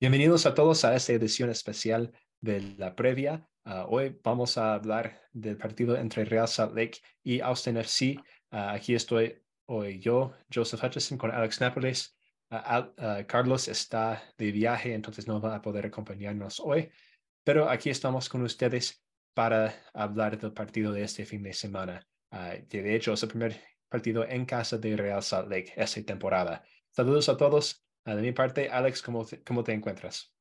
Bienvenidos a todos a esta edición especial de la previa. Ah, hoy vamos a hablar del partido entre Real Salt Lake y Austin FC. Ah, aquí estoy hoy yo, Joseph Hutchison, con Alex Nápoles. Ah, Carlos está de viaje, entonces no va a poder acompañarnos hoy, pero aquí estamos con ustedes para hablar del partido de este fin de semana. que de hecho es el primer partido en casa de Real Salt Lake esta temporada. Saludos a todos. Ah, de mi parte, Alex, ¿cómo te, cómo te encuentras?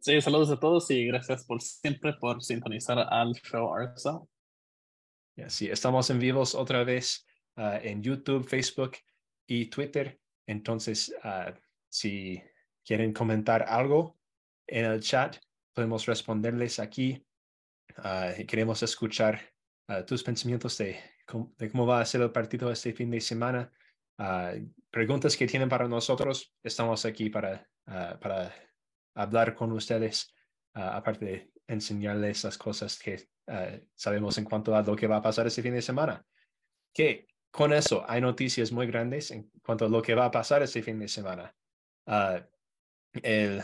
Sí, saludos a todos y gracias por siempre por sintonizar al show RSL. sí, estamos en vivos otra vez ah, en YouTube, Facebook y Twitter. Entonces, uh, si quieren comentar algo en el chat, podemos responderles aquí. queremos escuchar tus pensamientos de de cómo va a ser el partido este fin de semana. Ah, preguntas que tienen para nosotros, estamos aquí para, ah, para hablar con ustedes, ah, aparte de enseñarles las cosas que sabemos en cuanto a lo que va a pasar este fin de semana. Que con eso hay noticias muy grandes en cuanto a lo que va a pasar este fin de semana. el,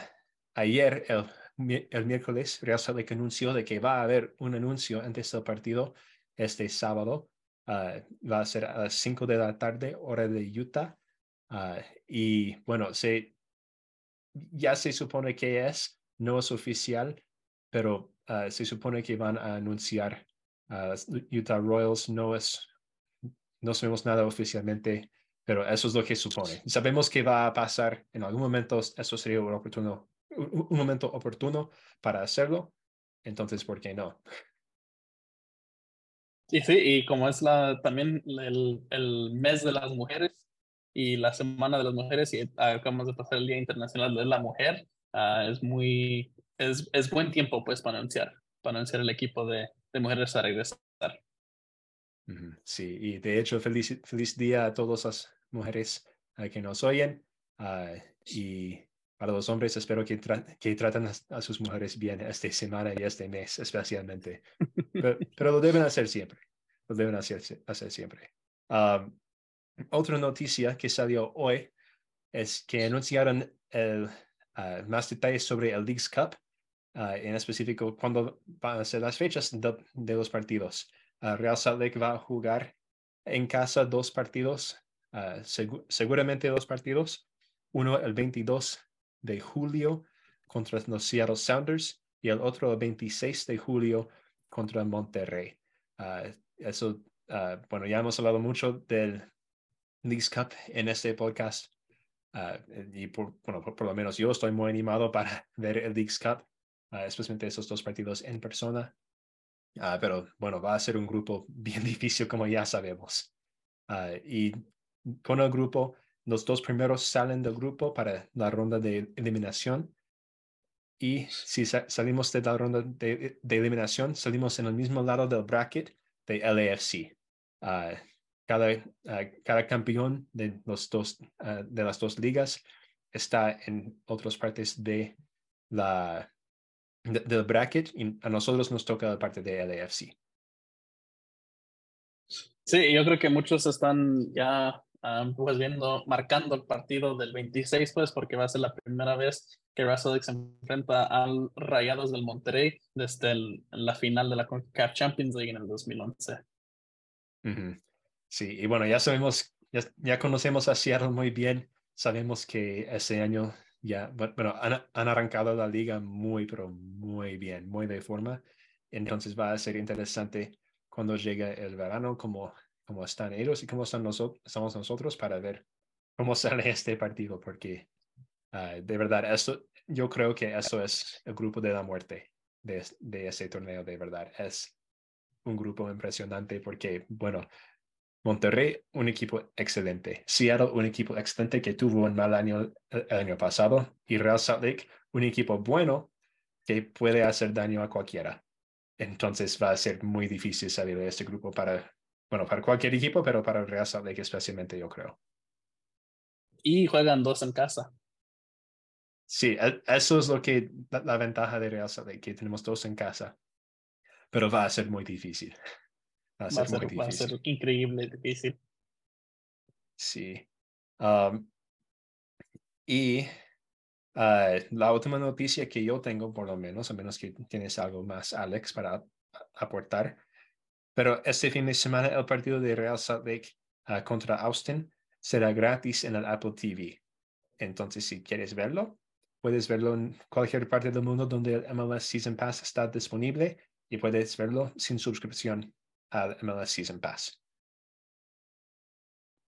ayer, el, el miércoles, Real Salt anunció de que va a haber un anuncio antes del partido este sábado Ah, va a ser a las 5 de la tarde, hora de Utah. Ah, y bueno, se, ya se supone que es, no es oficial, pero ah, se supone que van a anunciar Utah Royals. No es, no sabemos nada oficialmente, pero eso es lo que supone. Sabemos que va a pasar en algún momento, eso sería un, un momento oportuno para hacerlo. Entonces, ¿por qué no? Y sí, y como es la, también el, el mes de las mujeres y la semana de las mujeres y acabamos de pasar el Día Internacional de la Mujer, ah, es muy, es, es buen tiempo pues para anunciar, para anunciar el equipo de, de mujeres a regresar. Sí, y de hecho, feliz, feliz día a todas las mujeres uh, que nos oyen. Uh, y para los hombres, espero que, que traten a, sus mujeres bien esta semana y este mes especialmente. pero, lo deben hacer siempre. Lo deben hacer, hacer siempre. otra noticia que salió hoy es que anunciaron el, ah, más detalles sobre el Leagues Cup, ah, en específico cuándo van a ser las fechas de, los partidos. Ah, Real Salt Lake va a jugar en casa dos partidos, seguramente dos partidos, uno el 22 de julio contra los Seattle Sounders y el otro el 26 de julio contra Monterrey. Ah, eso, ah, bueno, ya hemos hablado mucho del Leagues Cup en este podcast ah, y por, bueno, por, lo menos yo estoy muy animado para ver el Leagues Cup, especialmente esos dos partidos en persona. pero bueno, va a ser un grupo bien difícil como ya sabemos. y con el grupo los dos primeros salen del grupo para la ronda de eliminación. Y si salimos de la ronda de, eliminación, salimos en el mismo lado del bracket de LAFC. Ah, cada, ah, cada campeón de, los dos, ah, de las dos ligas está en otras partes de la, del bracket y a nosotros nos toca la parte de LAFC. Sí, yo creo que muchos están ya pues viendo, marcando el partido del 26, pues, porque va a ser la primera vez que Russell se enfrenta al Rayados del Monterrey desde la final de la CONCACAF Champions League en el 2011. Sí, y bueno, ya sabemos, ya, ya, conocemos a Seattle muy bien, sabemos que ese año ya, bueno, han, han arrancado la liga muy, pero muy bien, muy de forma, entonces va a ser interesante cuando llegue el verano, como cómo están ellos y cómo están nosotros, estamos nosotros para ver cómo sale este partido, porque ah, de verdad, esto, yo creo que eso es el grupo de la muerte de, de ese torneo, de verdad. Es un grupo impresionante porque, bueno, Monterrey, un equipo excelente. Seattle, un equipo excelente que tuvo un mal año el año pasado. Y Real Salt Lake, un equipo bueno que puede hacer daño a cualquiera. Entonces va a ser muy difícil salir de este grupo para bueno, para cualquier equipo, pero para el Real Salt Lake especialmente, yo creo. Y juegan dos en casa. Sí, e, eso es lo que la, ventaja de Real Salt Lake, que tenemos dos en casa. Pero va a ser muy difícil. Va a ser, muy difícil. Va a ser increíble difícil. Sí. Um, y Ah, la última noticia que yo tengo, por lo menos, a menos que tienes algo más, Alex, para aportar. Pero este fin de semana el partido de Real Salt Lake ah, contra Austin será gratis en el Apple TV. Entonces, si quieres verlo, puedes verlo en cualquier parte del mundo donde el MLS Season Pass está disponible y puedes verlo sin suscripción al MLS Season Pass.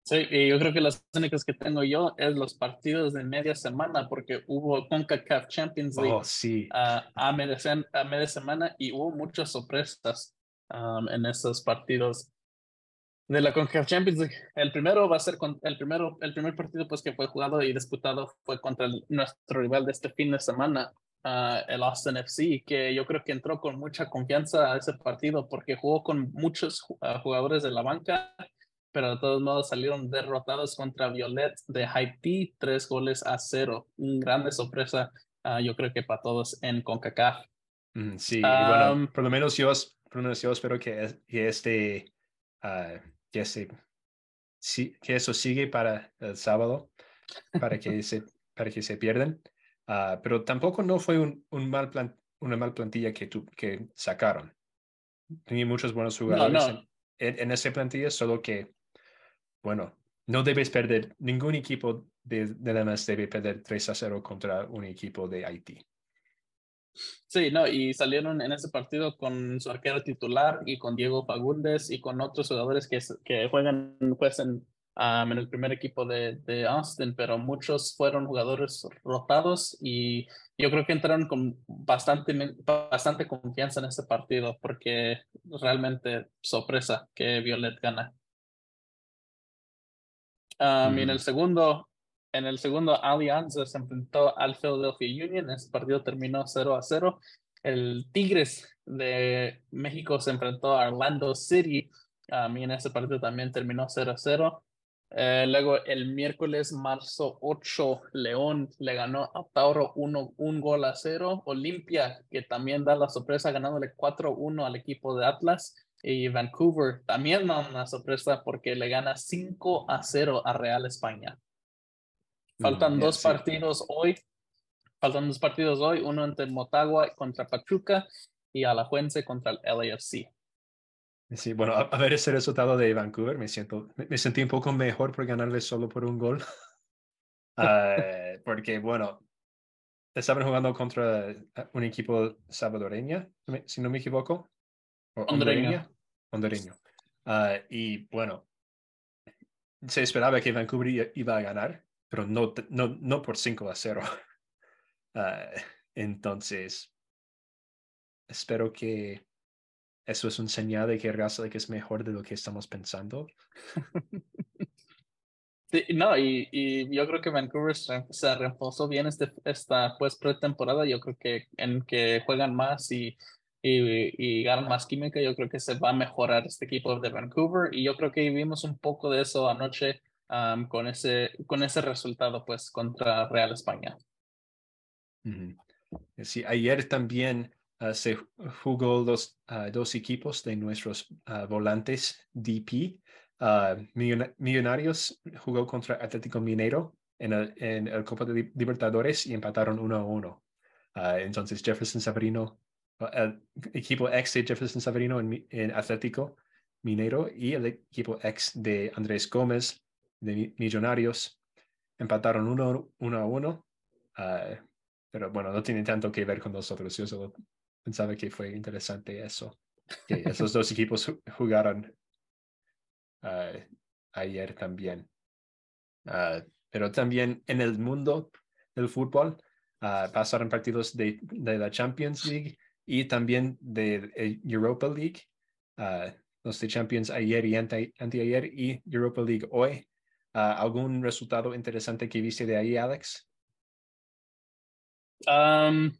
Sí, y yo creo que las únicas que tengo yo es los partidos de media semana, porque hubo CONCACAF Champions League Oh, sí. a, a, media, a media semana y hubo muchas sorpresas um, en esos partidos de la CONCACAF Champions League. El primero va a ser con, el primero, el primer partido pues que fue jugado y disputado fue contra nuestro rival de este fin de semana, uh, el Austin FC, que yo creo que entró con mucha confianza a ese partido porque jugó con muchos uh, jugadores de la banca pero de todos modos salieron derrotados contra Violet de Haití, tres goles a cero. Una grande sorpresa, uh, yo creo que para todos en CONCACAF. Mm, sí, um, bueno, por lo menos yo, yo espero que, que este, uh, que este, sí, que eso sigue para el sábado, para que se, para que se pierdan. Uh, pero tampoco no fue un, un mal plan, una mal plantilla que, tu, que sacaron. Tenía muchos buenos jugadores no, no. En, en, esa plantilla, solo que bueno, no debes perder, ningún equipo de, de la debe perder 3 a 0 contra un equipo de Haití. Sí, no, y salieron en ese partido con su arquero titular y con Diego Fagundes y con otros jugadores que, que juegan pues, en, um, en el primer equipo de, de, Austin, pero muchos fueron jugadores rotados y yo creo que entraron con bastante, bastante confianza en ese partido porque realmente sorpresa que Violet gana. Um, mm. Y en el segundo, en el segundo Alianza se enfrentó al Philadelphia Union. Ese partido terminó 0 a 0. El Tigres de México se enfrentó a Orlando City. Um, y en ese partido también terminó 0 a 0. Eh, luego el miércoles, marzo 8, León le ganó a Tauro 1 un gol a 0. Olimpia, que también da la sorpresa, ganándole 4-1 al equipo de Atlas y Vancouver también da una sorpresa porque le gana 5 a 0 a Real España. Faltan mm, dos sí. partidos hoy. Faltan dos partidos hoy, uno entre Motagua contra Pachuca y Alajuense contra el LAFC. Sí, bueno, a, a, ver ese resultado de Vancouver, me siento, me, me sentí un poco mejor por ganarle solo por un gol. uh, porque, bueno, estaban jugando contra un equipo salvadoreño, si no me equivoco. Hondureño hondureño. Uh, y bueno, se esperaba que Vancouver iba a ganar, pero no, no, no por 5 a 0. Uh, entonces, espero que eso es un señal de que que es mejor de lo que estamos pensando. Sí, no, y, y, yo creo que Vancouver se, se reforzó bien este, esta pues pretemporada. Yo creo que en que juegan más y y, y ganan más química, yo creo que se va a mejorar este equipo de Vancouver y yo creo que vimos un poco de eso anoche con, ese, con ese resultado pues contra Real España. -huh. Sí, ayer también uh, se jugó los uh, dos equipos de nuestros uh, volantes DP. Millonarios jugó contra Atlético Mineiro en el, en el Copa de Libertadores y empataron uno a uno. entonces Jefferson Sabrino el equipo ex de Jefferson Savarino en, en, Atlético Mineiro y el equipo ex de Andrés Gómez de Millonarios empataron uno, uno a uno. Uh, pero bueno, no tiene tanto que ver con nosotros. Yo solo pensaba que fue interesante eso. Que esos dos equipos jugaron uh, ayer también. Uh, pero también en el mundo del fútbol pasaron partidos de, de la Champions League y también de, Europa League, los de Champions ayer y ante, anteayer y Europa League hoy. Uh, ¿Algún resultado interesante que viste de ahí, Alex? Um,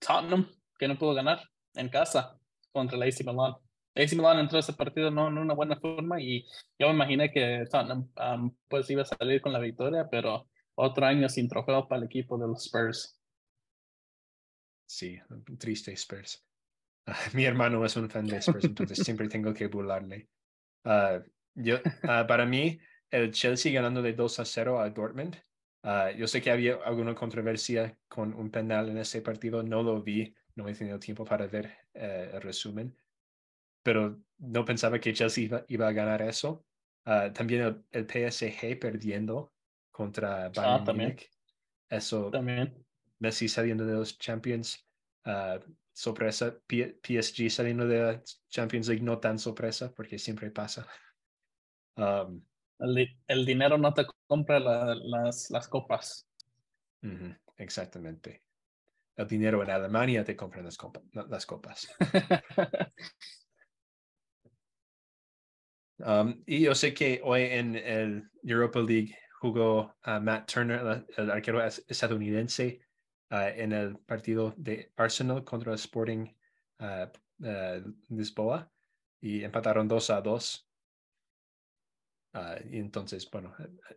Tottenham, que no pudo ganar en casa contra el AC Milan. AC Milan entró a ese partido no en una buena forma y yo me imaginé que Tottenham um, pues iba a salir con la victoria, pero otro año sin trofeo para el equipo de los Spurs. Sí, triste Spurs. Uh, mi hermano es un fan de Spurs, entonces siempre tengo que burlarle. Uh, yo, uh, para mí, el Chelsea ganando de 2 a 0 a Dortmund Ah, yo sé que había alguna controversia con un penal en ese partido, no lo vi, no he tenido tiempo para ver eh, el resumen, pero no pensaba que Chelsea iba, a ganar eso. Ah, también el, PSG perdiendo contra Bayern Munich. Eso, también. Messi saliendo de los Champions, sorpresa, PSG saliendo de la Champions League, no tan sorpresa, porque siempre pasa. Um, el, dinero no te compra las, las copas. exactamente. El dinero en Alemania te compra las, las copas. Um, y yo sé que hoy en el Europa League jugó a Matt Turner, el arquero estadounidense, uh, en el partido de Arsenal contra Sporting uh, uh, Lisboa y empataron 2 a 2. Ah, y entonces, bueno,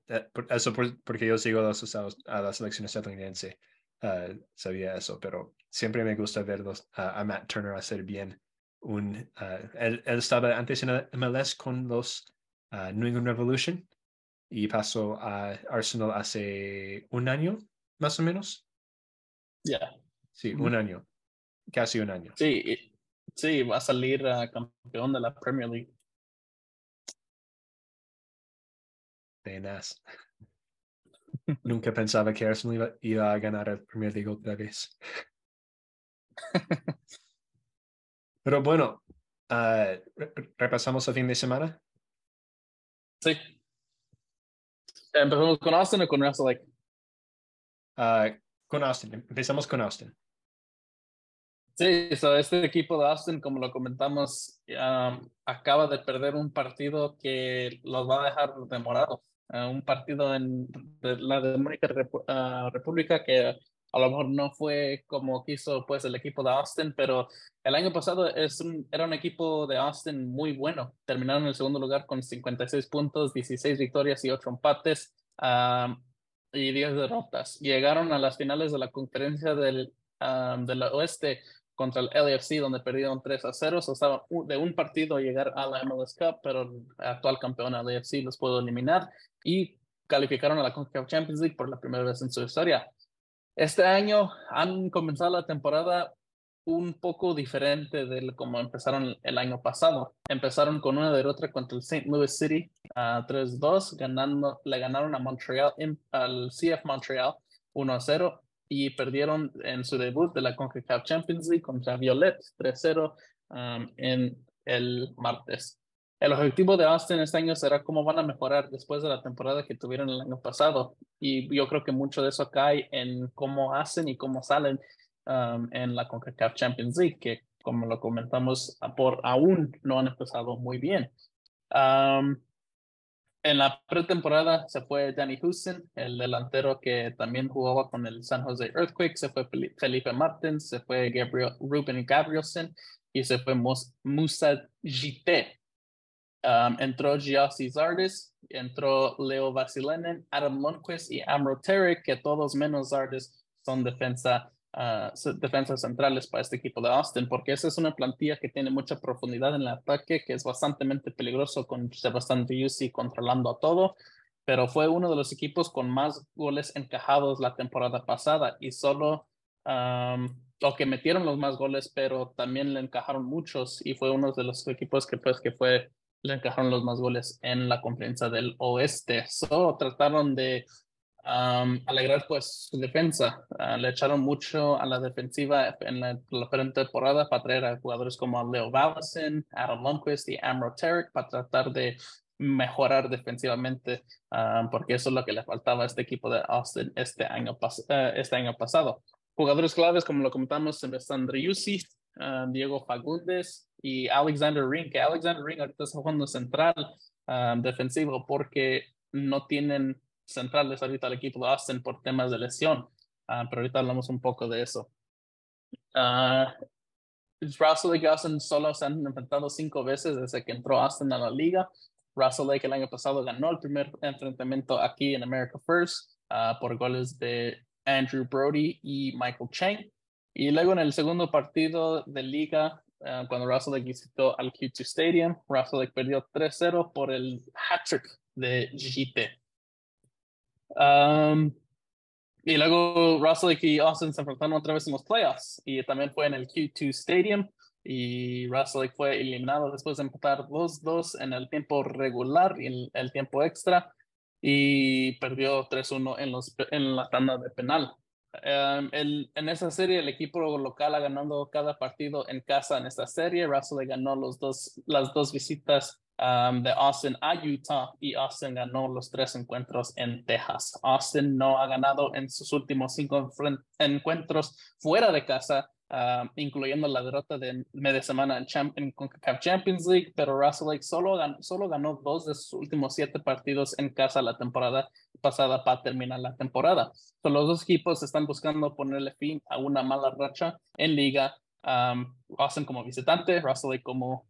eh, eso porque yo sigo a, a la selección estadounidense, ah, sabía eso, pero siempre me gusta verlos a Matt Turner hacer bien. Un, ah, él, estaba antes en el MLS con los New England Revolution y pasó a Arsenal hace un año, más o menos. Ya. Sí, un año, casi un año. Sí, sí, va a salir campeón de la Premier League. Penas. Nunca pensaba que Arsenal iba, a ganar el primer liga otra vez. Pero bueno, ah, repasamos el fin de semana. Sí. Empezamos con Austin o con Russell Lake. Uh, con Austin. Empezamos con Austin. Sí, este equipo de Austin, como lo comentamos, acaba de perder un partido que los va a dejar demorados un partido en la Demónica ah, República que a lo mejor no fue como quiso pues el equipo de Austin, pero el año pasado es era un equipo de Austin muy bueno. Terminaron en el segundo lugar con 56 puntos, 16 victorias y 8 empates y 10 derrotas. Llegaron a las finales de la conferencia del, del oeste contra el LAFC, donde perdieron 3 a 0. O sea, de un partido a llegar a la MLS Cup, pero el actual campeón LAFC los pudo eliminar y calificaron a la CONCACAF Champions League por la primera vez en su historia. Este año han comenzado la temporada un poco diferente de como empezaron el año pasado. Empezaron con una derrota contra el St. Louis City a 3-2, ganando, le ganaron a Montreal, al CF Montreal 1-0 y perdieron en su debut de la CONCACAF Champions League contra Violet 3-0 um, en el martes. El objetivo de Austin este año será cómo van a mejorar después de la temporada que tuvieron el año pasado. Y yo creo que mucho de eso cae en cómo hacen y cómo salen um, en la CONCACAF Champions League, que como lo comentamos, por aún no han empezado muy bien. Um, en la pretemporada se fue Danny Houston, el delantero que también jugaba con el San Jose Earthquake, se fue Felipe Martins, se fue Gabriel, Ruben Gabrielson y se fue Musa Jite. Um, entró Giassi Zardes, entró Leo Vasilenen, Adam Lundquist y Amro Terry, que todos menos Zardes son defensa uh, defensas centrales para este equipo de Austin, porque esa es una plantilla que tiene mucha profundidad en el ataque, que es bastante peligroso con Sebastián Driussi controlando a todo, pero fue uno de los equipos con más goles encajados la temporada pasada y solo, um, o que metieron los más goles, pero también le encajaron muchos y fue uno de los equipos que pues que fue le encajaron los más goles en la conferencia del oeste. Solo trataron de alegrar pues su defensa. Ah, le echaron mucho a la defensiva en la, la temporada para traer a jugadores como Leo Vallison, Adam Lundquist y Amro Tarek para tratar de mejorar defensivamente, porque eso es lo que le faltaba a este equipo de Austin este año, eh, este año pasado. Jugadores claves, como lo comentamos, Alexander Yussi, Diego Fagundes y Alexander Ring, que Alexander Ring ahorita está jugando central defensivo porque no tienen centrales ahorita al equipo de Austin por temas de lesión, ah, pero ahorita hablamos un poco de eso. Uh, Russell y Austin solo se han enfrentado cinco veces desde que entró Austin a la liga. Russell Lake el año pasado ganó el primer enfrentamiento aquí en America First ah, por goles de Andrew Brody y Michael Chang. Y luego en el segundo partido de liga, cuando Russell Lake visitó al Q2 Stadium, Russell Lake perdió 3-0 por el hat-trick de GT. Um, y luego Russell y Austin se enfrentaron otra vez en los playoffs y también fue en el Q2 Stadium y Russell fue eliminado después de empatar 2-2 en el tiempo regular y el tiempo extra y perdió 3-1 en, en la tanda de penal. El, en esa serie, el equipo local ha ganado cada partido en casa en esta serie. Russell ganó los dos, las dos visitas um, de Austin a Utah y Austin ganó los tres encuentros en Texas. Austin no ha ganado en sus últimos cinco encuentros fuera de casa Ah, incluyendo la derrota de media semana en, en CONCACAF Champions League, pero Russell Lake solo ganó, solo ganó dos de sus últimos siete partidos en casa la temporada pasada para terminar la temporada. los dos equipos están buscando ponerle fin a una mala racha en liga. Um, Austin como visitante, Russell Lake como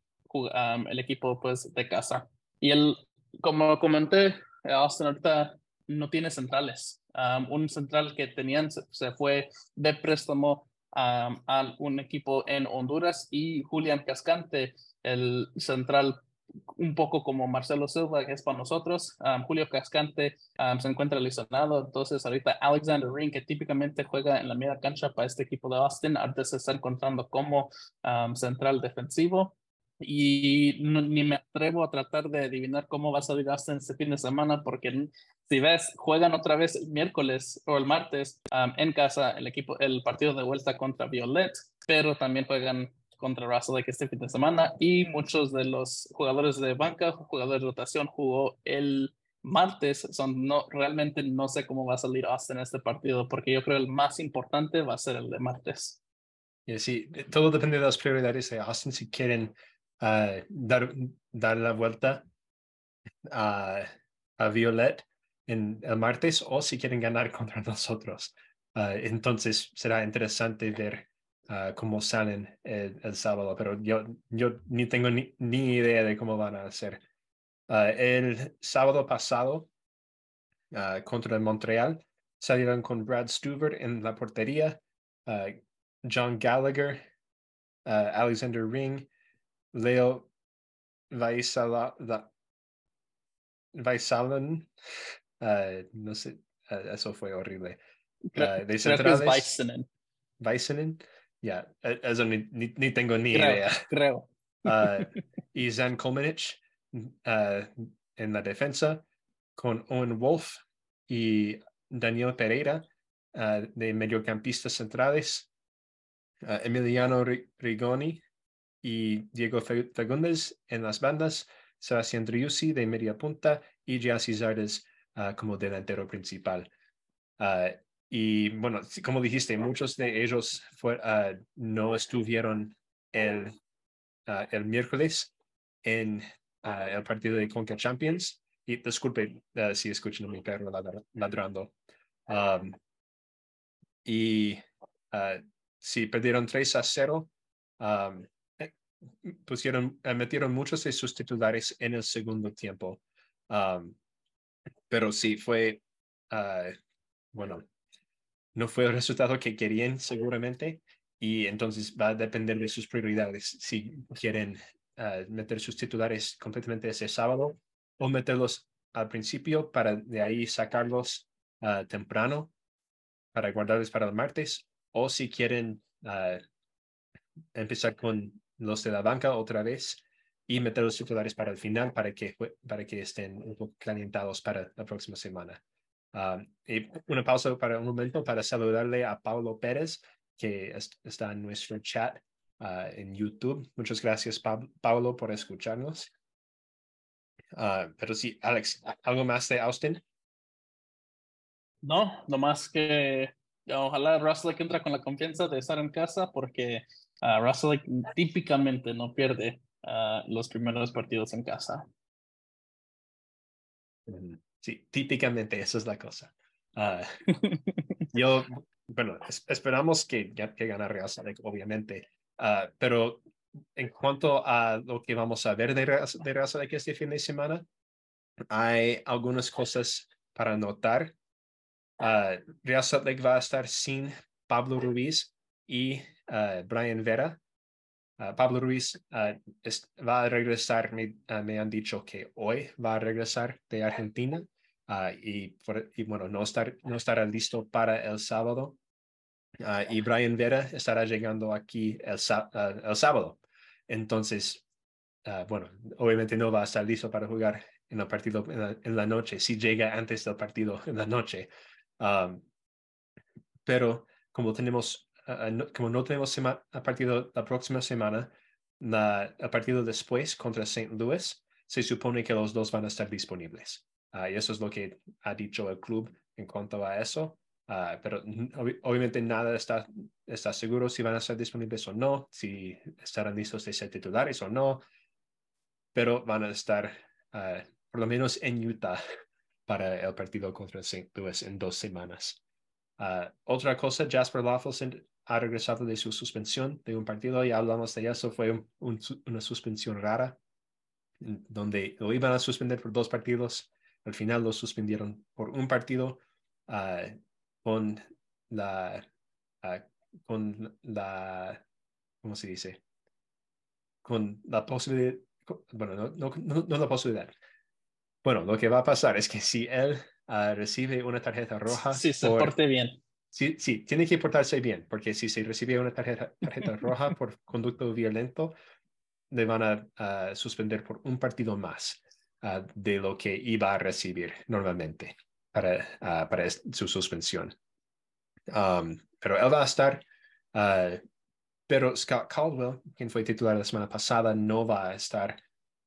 el equipo pues de casa. Y el, como comenté, Austin ahorita no tiene centrales. un central que tenían se fue de préstamo a un equipo en Honduras y Julián Cascante, el central un poco como Marcelo Silva, que es para nosotros. Julio Cascante se encuentra lesionado, entonces ahorita Alexander Ring, que típicamente juega en la media cancha para este equipo de Austin, ahorita se está encontrando como central defensivo y ni me atrevo a tratar de adivinar cómo va a salir hasta este fin de semana porque si ves juegan otra vez el miércoles o el martes en casa el equipo el partido de vuelta contra Violet pero también juegan contra Russell Lake este fin de semana y muchos de los jugadores de banca jugadores de rotación jugó el martes son no realmente no sé cómo va a salir Austin este partido porque yo creo el más importante va a ser el de martes. Y sí todo depende de las prioridades de Austin si quieren dar, dar la vuelta a, a Violet en el martes o si quieren ganar contra nosotros. entonces será interesante ver cómo salen el, sábado, pero yo, yo ni tengo ni, ni idea de cómo van a hacer. el sábado pasado contra el Montreal salieron con Brad Stuver en la portería, John Gallagher, Alexander Ring, Leo Vaisala, Vaisalan, uh, no sé, uh, eso fue horrible. Uh, de centrales. Vaisanen. Ya, yeah, eso ni, ni, ni, tengo ni creo, idea. Creo. Y Zan Komenich uh, en la defensa con Owen Wolf y Daniel Pereira de mediocampistas centrales. Emiliano Rigoni y Diego Fagundes en las bandas, Sebastián Driussi de media punta y Jassy Zardes uh, como delantero principal. Uh, y bueno, como dijiste, muchos de ellos uh, no estuvieron el, el miércoles en el partido de Conca Champions. Y disculpe si escuchan mi perro ladrando. Y si perdieron 3 a 0, um, pusieron, eh, metieron muchos de sus titulares en el segundo tiempo. pero sí, fue, ah, bueno, no fue el resultado que querían seguramente y entonces va a depender de sus prioridades. Si quieren ah, meter sus titulares completamente ese sábado o meterlos al principio para de ahí sacarlos uh, temprano para guardarlos para el martes o si quieren empezar con los de la banca otra vez y meter los titulares para el final para que, para que estén un poco calientados para la próxima semana. Ah, y una pausa para un momento para saludarle a Paulo Pérez, que está en nuestro chat ah, en YouTube. Muchas gracias, Paulo, por escucharnos. Uh, pero sí, Alex, ¿algo más de Austin? No, nomás que ojalá Russell que entra con la confianza de estar en casa porque Uh, Russell típicamente no pierde uh, los primeros partidos en casa. Sí, típicamente esa es la cosa. Uh, yo, bueno, esperamos que, que gane Real Salt obviamente, pero en cuanto a lo que vamos a ver de, de Real Salt este fin de semana, hay algunas cosas para notar. Real Salt va a estar sin Pablo Ruiz y Brian Vera. Uh, Pablo Ruiz uh, va a regresar, me, han dicho que hoy va a regresar de Argentina y, bueno, no, estar, no estará listo para el sábado. Y Brian Vera estará llegando aquí el, el sábado. Entonces, bueno, obviamente no va a estar listo para jugar en el partido en la, noche, si llega antes del partido en la noche. pero como tenemos, como no tenemos a partido la próxima semana, la, el partido después contra St. Louis, se supone que los dos van a estar disponibles. Ah, y eso es lo que ha dicho el club en cuanto a eso. Ah, pero obviamente nada está, está seguro si van a estar disponibles o no, si estarán listos de ser titulares o no, pero van a estar ah, por lo menos en Utah para el partido contra St. Louis en dos semanas. otra cosa, Jasper Laffelson ha regresado de su suspensión de un partido, ya hablamos de eso, fue una suspensión rara, donde lo iban a suspender por dos partidos, al final lo suspendieron por un partido ah, con la, ah, con la, ¿cómo se dice? Con la posibilidad, bueno, no, no, no, la posibilidad. Bueno, lo que va a pasar es que si él ah, recibe una tarjeta roja. Sí, se porte bien Sí, sí, tiene que portarse bien, porque si se recibe una tarjeta, tarjeta roja por conducto violento, le van a, suspender por un partido más ah, de lo que iba a recibir normalmente para, ah, para su suspensión. Um, pero él va a estar, ah, pero Scott Caldwell, quien fue titular la semana pasada, no va a estar,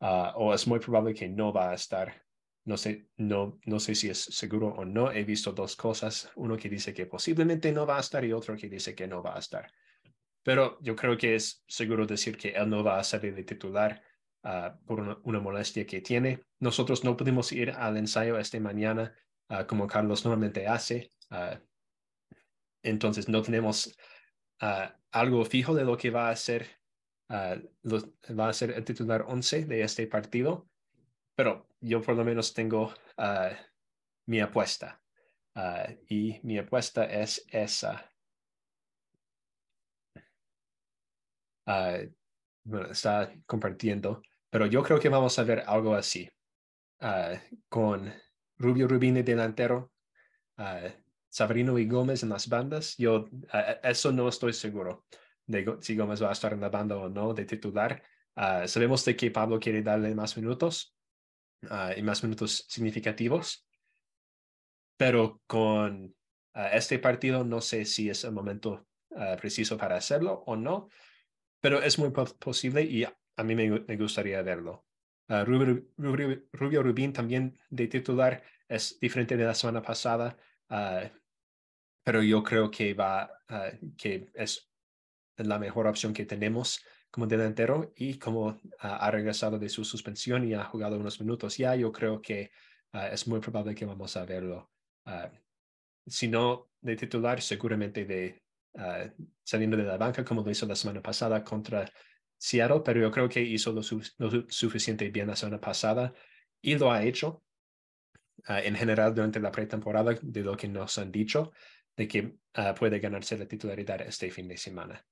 o es muy probable que no va a estar no sé, no, no sé si es seguro o no. He visto dos cosas. Uno que dice que posiblemente no va a estar y otro que dice que no va a estar. Pero yo creo que es seguro decir que él no va a salir de titular ah, por una, molestia que tiene. Nosotros no podemos ir al ensayo esta mañana ah, como Carlos normalmente hace. Ah, entonces no tenemos algo fijo de lo que va a ser, va a ser el titular 11 de este partido pero yo por lo menos tengo ah, mi apuesta. Ah, y mi apuesta es esa. Uh, bueno, está compartiendo, pero yo creo que vamos a ver algo así. con Rubio Rubini delantero, Sabrino y Gómez en las bandas. Yo eso no estoy seguro de si Gómez va a estar en la banda o no de titular. sabemos de que Pablo quiere darle más minutos, Ah, y más minutos significativos. Pero con ah, este partido no sé si es el momento ah, preciso para hacerlo o no, pero es muy posible y a mí me, gustaría verlo. Rubio, Rubio, Rubín también de titular es diferente de la semana pasada, pero yo creo que va, que es la mejor opción que tenemos como delantero y como ha regresado de su suspensión y ha jugado unos minutos ya, yo creo que ah, es muy probable que vamos a verlo. Ah, si no de titular, seguramente de ah, saliendo de la banca, como lo hizo la semana pasada contra Seattle, pero yo creo que hizo lo, suficiente bien la semana pasada y lo ha hecho en general durante la pretemporada de lo que nos han dicho de que puede ganarse la titularidad este fin de semana.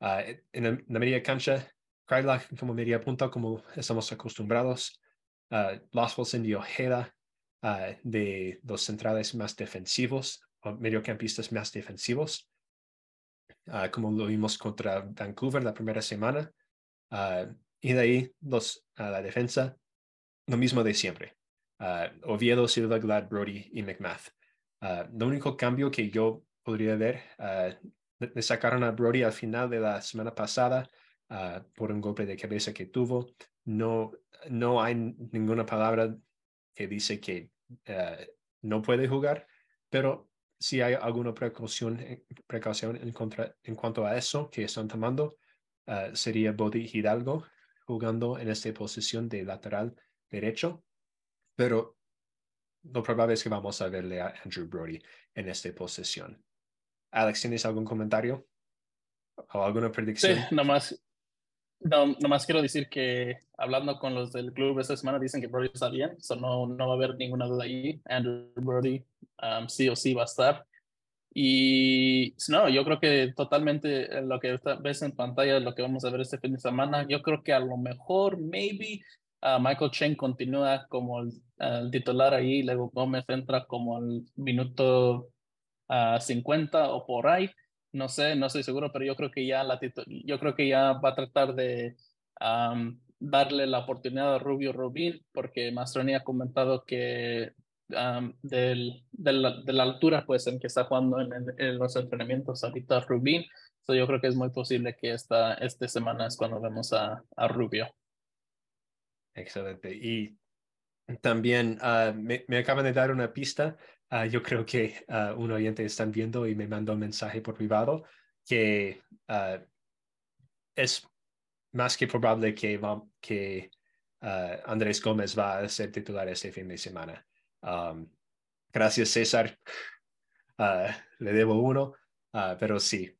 Ah, en la media cancha, Kreilach como media punta, como estamos acostumbrados. Uh, Wilson y Ojeda uh, de los centrales más defensivos, o mediocampistas más defensivos, como lo vimos contra Vancouver la primera semana. y de ahí los, la defensa, lo mismo de siempre. Oviedo, Silva, Glad, Brody y McMath. lo único cambio que yo podría ver le sacaron a Brody al final de la semana pasada ah, por un golpe de cabeza que tuvo. No, no hay ninguna palabra que dice que eh, no puede jugar, pero si hay alguna precaución, eh, precaución en, contra, en cuanto a eso que están tomando, ah, sería Body Hidalgo jugando en esta posición de lateral derecho, pero lo probable es que vamos a verle a Andrew Brody en esta posición. Alex, ¿tienes algún comentario o alguna predicción? Sí, nomás, no, nomás quiero decir que hablando con los del club esta semana dicen que Brody está bien, so no, no va a haber ninguna duda ahí. Andrew Brody um, sí o sí va a estar. Y no, yo creo que totalmente lo que ves en pantalla, lo que vamos a ver este fin de semana, yo creo que a lo mejor, maybe, Michael Chen continúa como el, titular ahí, luego Gómez entra como el minuto 50 o por ahí. No sé, no estoy seguro, pero yo creo que ya la yo creo que ya va a tratar de darle la oportunidad a Rubio Rubín, porque Mastroni ha comentado que del, de, la, de, la, altura pues en que está jugando en, los entrenamientos ahorita Rubín, so yo creo que es muy posible que esta, esta semana es cuando vemos a, a Rubio. Excelente. Y también uh, me, me, acaban de dar una pista. Uh, yo creo que uh, un oyente están viendo y me mandó un mensaje por privado que es más que probable que, que Andrés Gómez va a ser titular este fin de semana. Um, gracias, César. le debo uno, pero sí.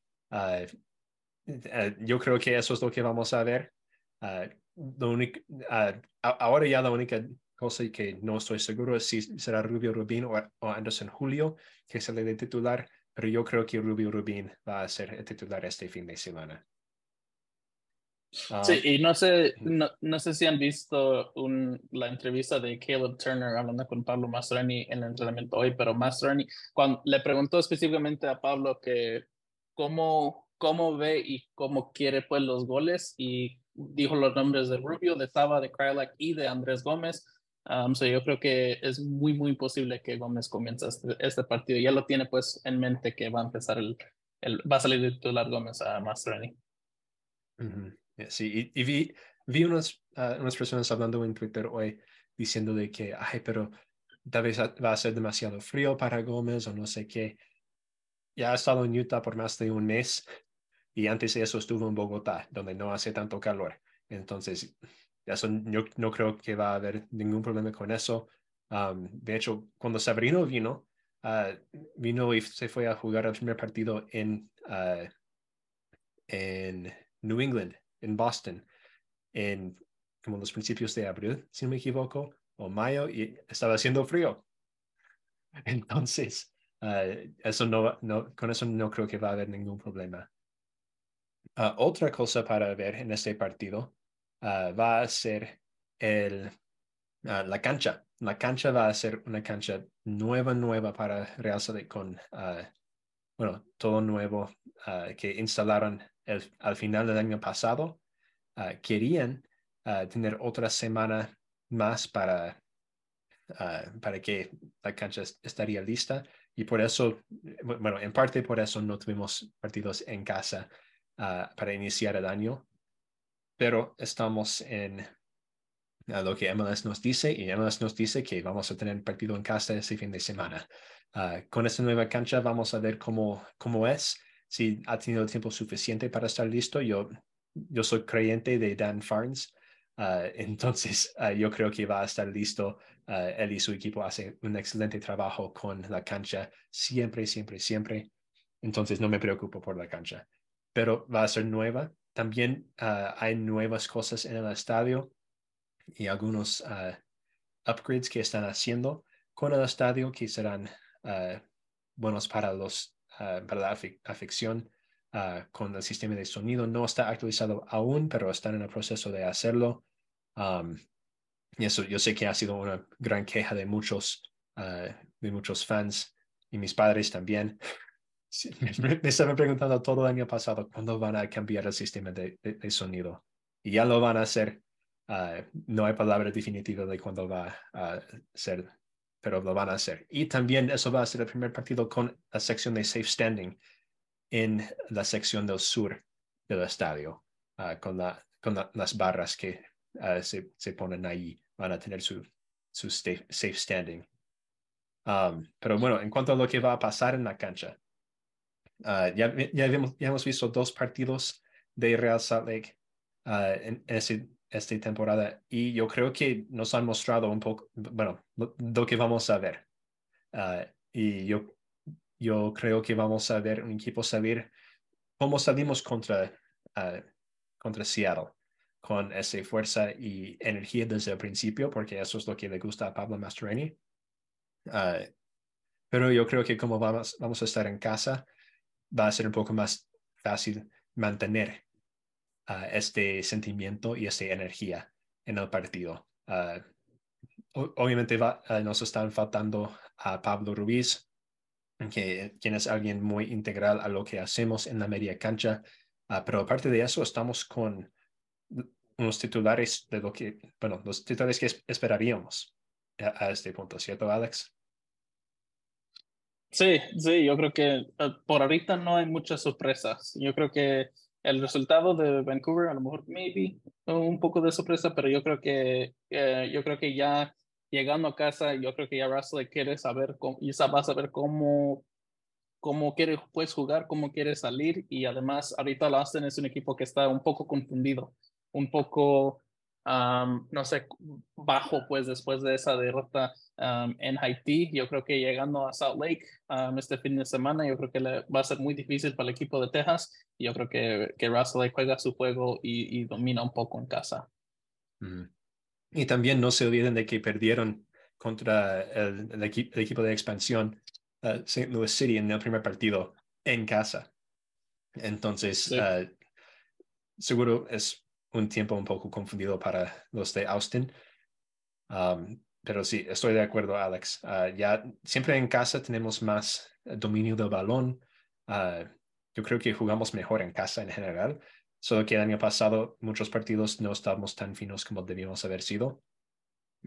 yo creo que eso es lo que vamos a ver. Uh, ahora ya la única cosa que no estoy seguro si será Rubio Rubín o, Anderson Julio que sale de titular, pero yo creo que Rubio Rubín va a ser el titular este fin de semana. sí, ah, y no sé, no, no, sé si han visto un, la entrevista de Caleb Turner hablando con Pablo Mastrani en el entrenamiento hoy, pero Mastrani cuando le preguntó específicamente a Pablo que cómo, cómo ve y cómo quiere pues los goles y dijo los nombres de Rubio, de Saba, de Krylak y de Andrés Gómez. Um, yo creo que es muy, muy posible que Gómez comience este, este, partido. Ya lo tiene pues en mente que va a empezar el, el va a salir de titular Gómez a Mastrani. Sí, y, vi, vi unas, uh, unas personas hablando en Twitter hoy diciendo de que, ay, pero tal vez va a ser demasiado frío para Gómez o no sé qué. Ya ha estado en Utah por más de un mes y antes de eso estuvo en Bogotá, donde no hace tanto calor. Entonces, eso, yo no creo que va a haber ningún problema con eso. de hecho, cuando Sabrino vino, ah, vino y se fue a jugar el primer partido en, ah, en New England, en Boston, en como los principios de abril, si no me equivoco, o mayo, y estaba haciendo frío. Entonces, ah, eso no, no, con eso no creo que va a haber ningún problema. Otra cosa para ver en este partido ah, va a ser el, ah, la cancha. La cancha va a ser una cancha nueva, nueva para Real Salt con, bueno, todo nuevo que instalaron al final del año pasado. querían tener otra semana más para, para que la cancha estaría lista y por eso, bueno, en parte por eso no tuvimos partidos en casa Ah, para iniciar el año, pero estamos en lo que MLS nos dice y MLS nos dice que vamos a tener partido en casa ese fin de semana. Ah, con esta nueva cancha vamos a ver cómo, cómo es, si ha tenido tiempo suficiente para estar listo. Yo, yo soy creyente de Dan Farns, ah, entonces yo creo que va a estar listo. él y su equipo hacen un excelente trabajo con la cancha, siempre, siempre, siempre. Entonces no me preocupo por la cancha pero va a ser nueva. También ah, hay nuevas cosas en el estadio y algunos ah, upgrades que están haciendo con el estadio que serán ah, buenos para, los, para la afección con el sistema de sonido. No está actualizado aún, pero están en el proceso de hacerlo. y eso yo sé que ha sido una gran queja de muchos, de muchos fans y mis padres también. Me, estaba preguntando todo el año pasado cuándo van a cambiar el sistema de, sonido. Y ya lo van a hacer. Ah, no hay palabra definitiva de cuándo va a ser, pero lo van a hacer. Y también eso va a ser el primer partido con la sección de safe standing en la sección del sur del estadio, ah, con, la, con las barras que ah, se, se, ponen ahí. Van a tener su, su safe standing. Um, pero bueno, en cuanto a lo que va a pasar en la cancha, Ah, ya, ya, hemos visto dos partidos de Real Salt Lake ah, en, esta temporada y yo creo que nos han mostrado un poco, bueno, lo, que vamos a ver. Ah, y yo, yo creo que vamos a ver un equipo salir como salimos contra, contra Seattle, con esa fuerza y energía desde el principio, porque eso es lo que le gusta a Pablo Mastroeni. pero yo creo que como vamos, vamos a estar en casa, va a ser un poco más fácil mantener ah, este sentimiento y esta energía. en el partido. obviamente va, nos están faltando a Pablo Ruiz, que, quien es alguien muy integral a lo que hacemos en la media cancha. pero aparte de eso, estamos con unos titulares de lo que, bueno, los titulares que esperaríamos a, este punto, ¿cierto, Alex? Sí, sí, yo creo que eh, por ahorita no hay muchas sorpresas. Yo creo que el resultado de Vancouver, a lo mejor, maybe, un poco de sorpresa, pero yo creo que, eh, yo creo que ya llegando a casa, yo creo que ya Russell quiere saber, cómo, y va a saber cómo, cómo quiere pues, jugar, cómo quiere salir, y además ahorita Austin es un equipo que está un poco confundido un poco, no sé, bajo pues después de esa derrota en Haití. Yo creo que llegando a Salt Lake este fin de semana, yo creo que le va a ser muy difícil para el equipo de Texas. Yo creo que, que Russell juega su juego y, domina un poco en casa. Y también no se olviden de que perdieron contra el, equipo de expansión uh, St. Louis City en el primer partido en casa. Entonces, uh, seguro es un tiempo un poco confundido para los de Austin. Um, pero sí, estoy de acuerdo, Alex. Uh, ya siempre en casa tenemos más dominio del balón. Uh, yo creo que jugamos mejor en casa en general. Solo que el año pasado muchos partidos no estábamos tan finos como debíamos haber sido.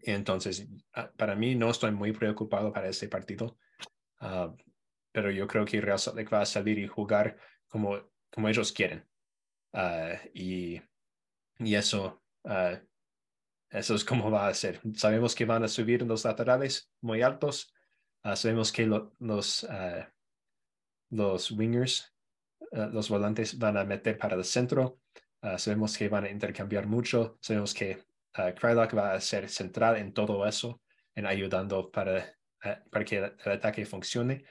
Entonces, uh, para mí no estoy muy preocupado para este partido. pero yo creo que Real Salt Lake va a salir y jugar como, como ellos quieren. y y eso, ah, eso es como va a ser. Sabemos que van a subir los laterales muy altos. Ah, sabemos que los, ah, los wingers, los volantes van a meter para el centro. sabemos que van a intercambiar mucho. Sabemos que Krylock va a ser central en todo eso, en ayudando para, para que el, ataque funcione.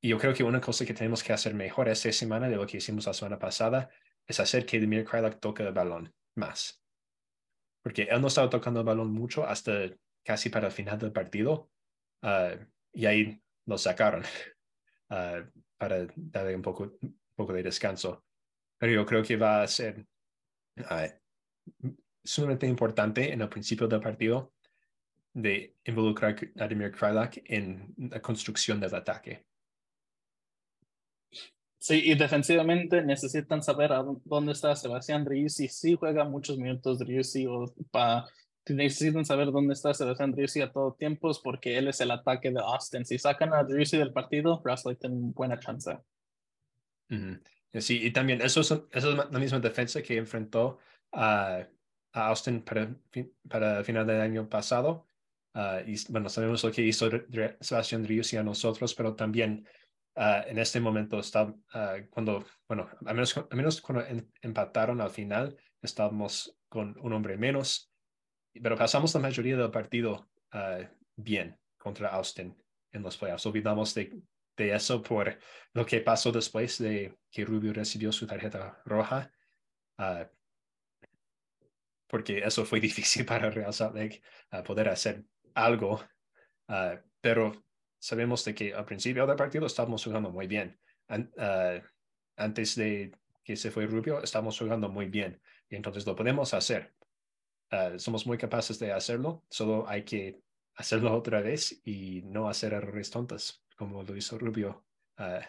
Y yo creo que una cosa que tenemos que hacer mejor esta semana de lo que hicimos la semana pasada es hacer que Demir Krylock toque el balón más. Porque él no estaba tocando el balón mucho hasta casi para el final del partido. Ah, y ahí lo sacaron ah, para darle un poco, poco de descanso. Pero yo creo que va a ser uh, sumamente importante en el principio del partido de involucrar a Demir Krylak en la construcción del ataque. Sí, y defensivamente necesitan saber a dónde está Sebastián Driussi. Sí juega muchos minutos Driussi o pa, necesitan saber dónde está Sebastián Driussi a todo tiempo porque él es el ataque de Austin. Si sacan a Driussi del partido, Russell tiene buena chance. Sí, y también eso es, eso es la misma defensa que enfrentó a, a Austin para, para final del año pasado. Uh, y bueno, sabemos lo que hizo Sebastián Driussi a nosotros, pero también Ah, en este momento está ah, cuando, bueno, a menos, a menos cuando empataron al final, estábamos con un hombre menos, pero pasamos la mayoría del partido ah, bien contra Austin en los playoffs. Olvidamos de, de, eso por lo que pasó después de que Rubio recibió su tarjeta roja, porque eso fue difícil para Real Salt Lake poder hacer algo, pero sabemos de que al principio del partido estábamos jugando muy bien. Ah, antes de que se fue Rubio, estábamos jugando muy bien. Y entonces lo podemos hacer. Ah, somos muy capaces de hacerlo, solo hay que hacerlo otra vez y no hacer errores tontos, como lo hizo Rubio ah,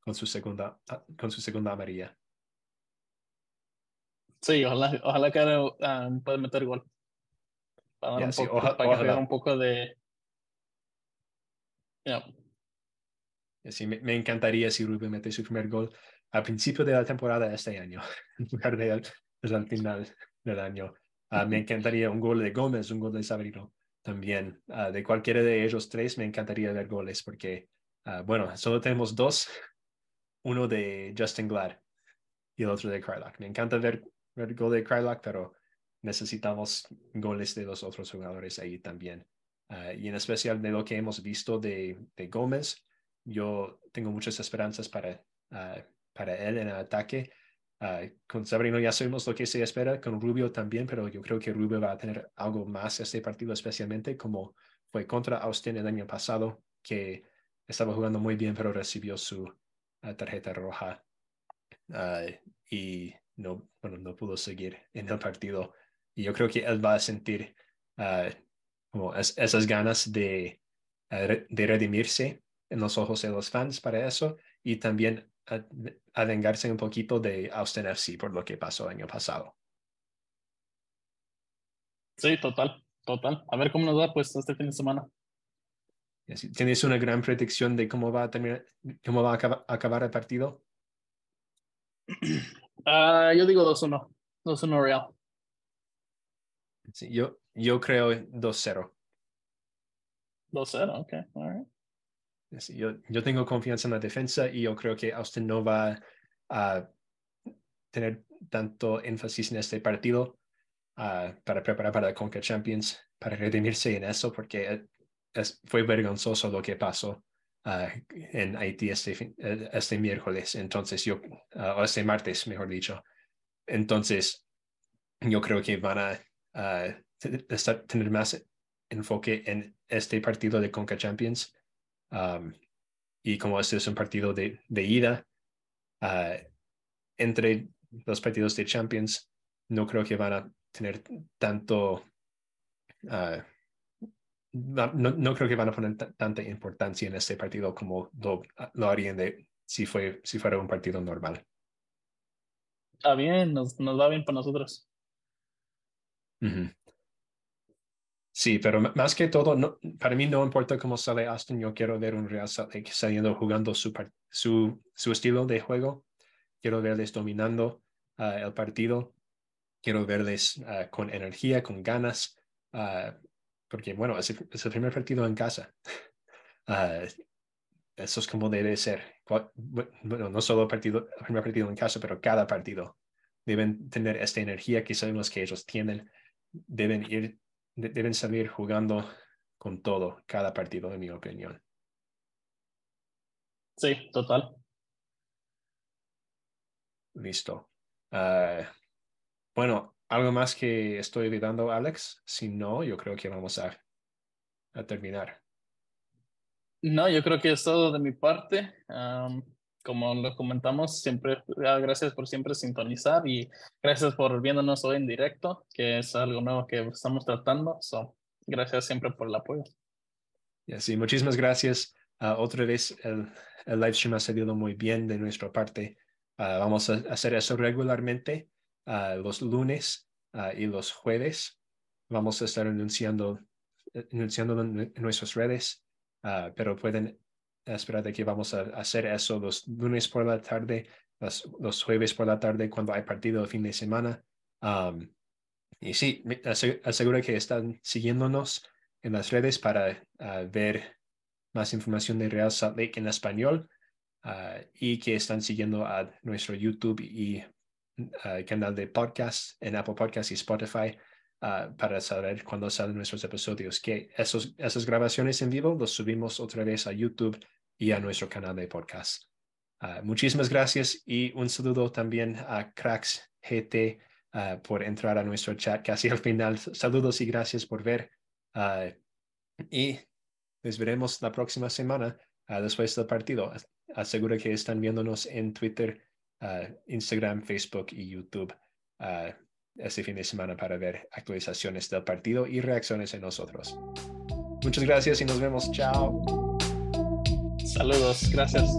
con, su segunda, con su segunda amarilla. Sí, ojalá, ojalá que pueda meter gol. Para, dar un, poco, para un poco de, Sí, me, encantaría si Rubio mete su primer gol al principio de la temporada de este año, en lugar de al, final del año. Ah, me encantaría un gol de Gómez, un gol de Sabrino también. Ah, de cualquiera de ellos tres me encantaría ver goles porque, ah, bueno, solo tenemos dos, uno de Justin Glad y el otro de Krylock. Me encanta ver, ver el gol de Krylock, pero necesitamos goles de los otros jugadores ahí también. Ah, y en especial de lo que hemos visto de, de Gómez, yo tengo muchas esperanzas para, ah, para él en el ataque. Uh, con Sabrino ya sabemos lo que se espera, con Rubio también, pero yo creo que Rubio va a tener algo más este partido, especialmente como fue contra Austin el año pasado, que estaba jugando muy bien, pero recibió su tarjeta roja y no, bueno, no pudo seguir en el partido y yo creo que él va a sentir como esas ganas de, de redimirse en los ojos de los fans para eso y también a, vengarse un poquito de Austin FC por lo que pasó el año pasado. Sí, total, total. A ver cómo nos va pues este fin de semana. ¿Tienes una gran predicción de cómo va a terminar, cómo va a acabar, el partido? Uh, yo digo 2-1. 2-1 Real. Sí, yo, yo creo 2-0. 2-0, ok. All right. Yo, yo tengo confianza en la defensa y yo creo que Austin no va a tener tanto énfasis en este partido uh, para preparar para la Conca Champions, para redimirse en eso, porque es, fue vergonzoso lo que pasó uh, en Haití este, este miércoles, entonces yo, uh, o este martes, mejor dicho. Entonces, yo creo que van a estar, tener más enfoque en este partido de Conca Champions Um, y como este es un partido de, de ida, uh, entre los partidos de Champions, no creo que van a tener tanto, uh, no, no, creo que van a poner tanta importancia en este partido como lo, lo harían de, si, fue, si fuera un partido normal. Está bien, nos, nos va bien para nosotros. Sí, pero más que todo, para mí no importa cómo sale Austin, yo quiero ver un Real Salt Lake saliendo jugando su, su, su estilo de juego. Quiero verles dominando ah, el partido. Quiero verles ah, con energía, con ganas, uh, porque bueno, es el, primer partido en casa. eso es como debe ser. Bueno, no solo partido, el primer partido en casa, pero cada partido. Deben tener esta energía que sabemos que ellos tienen. Deben ir deben salir jugando con todo cada partido, en mi opinión. Sí, total. Listo. Ah, bueno, ¿algo más que estoy olvidando, Alex? Si no, yo creo que vamos a, a terminar. No, yo creo que es todo de mi parte como lo comentamos, siempre, ah, gracias por siempre sintonizar y gracias por viéndonos hoy en directo, que es algo nuevo que estamos tratando. So, gracias siempre por el apoyo. y sí, muchísimas gracias. Uh, otra vez, el, el, live stream ha salido muy bien de nuestra parte. Uh, vamos a hacer eso regularmente uh, los lunes y los jueves. Vamos a estar anunciando, anunciando en nuestras redes, pero pueden esperar de que vamos a hacer eso los lunes por la tarde, los, jueves por la tarde cuando hay partido el fin de semana. y sí, asegura que están siguiéndonos en las redes para ah, ver más información de Real Salt Lake en español ah, y que están siguiendo a nuestro YouTube y ah, canal de podcast en Apple Podcast y Spotify. Para saber cuándo salen nuestros episodios, que esos, esas grabaciones en vivo los subimos otra vez a YouTube y a nuestro canal de podcast. Ah, muchísimas gracias y un saludo también a Cracks GT ah, por entrar a nuestro chat casi al final. Saludos y gracias por ver. Y les veremos la próxima semana después del partido. Aseguro que están viéndonos en Twitter, Instagram, Facebook y YouTube este fin de semana para ver actualizaciones del partido y reacciones en nosotros. Muchas gracias y nos vemos. Chao. Saludos, gracias.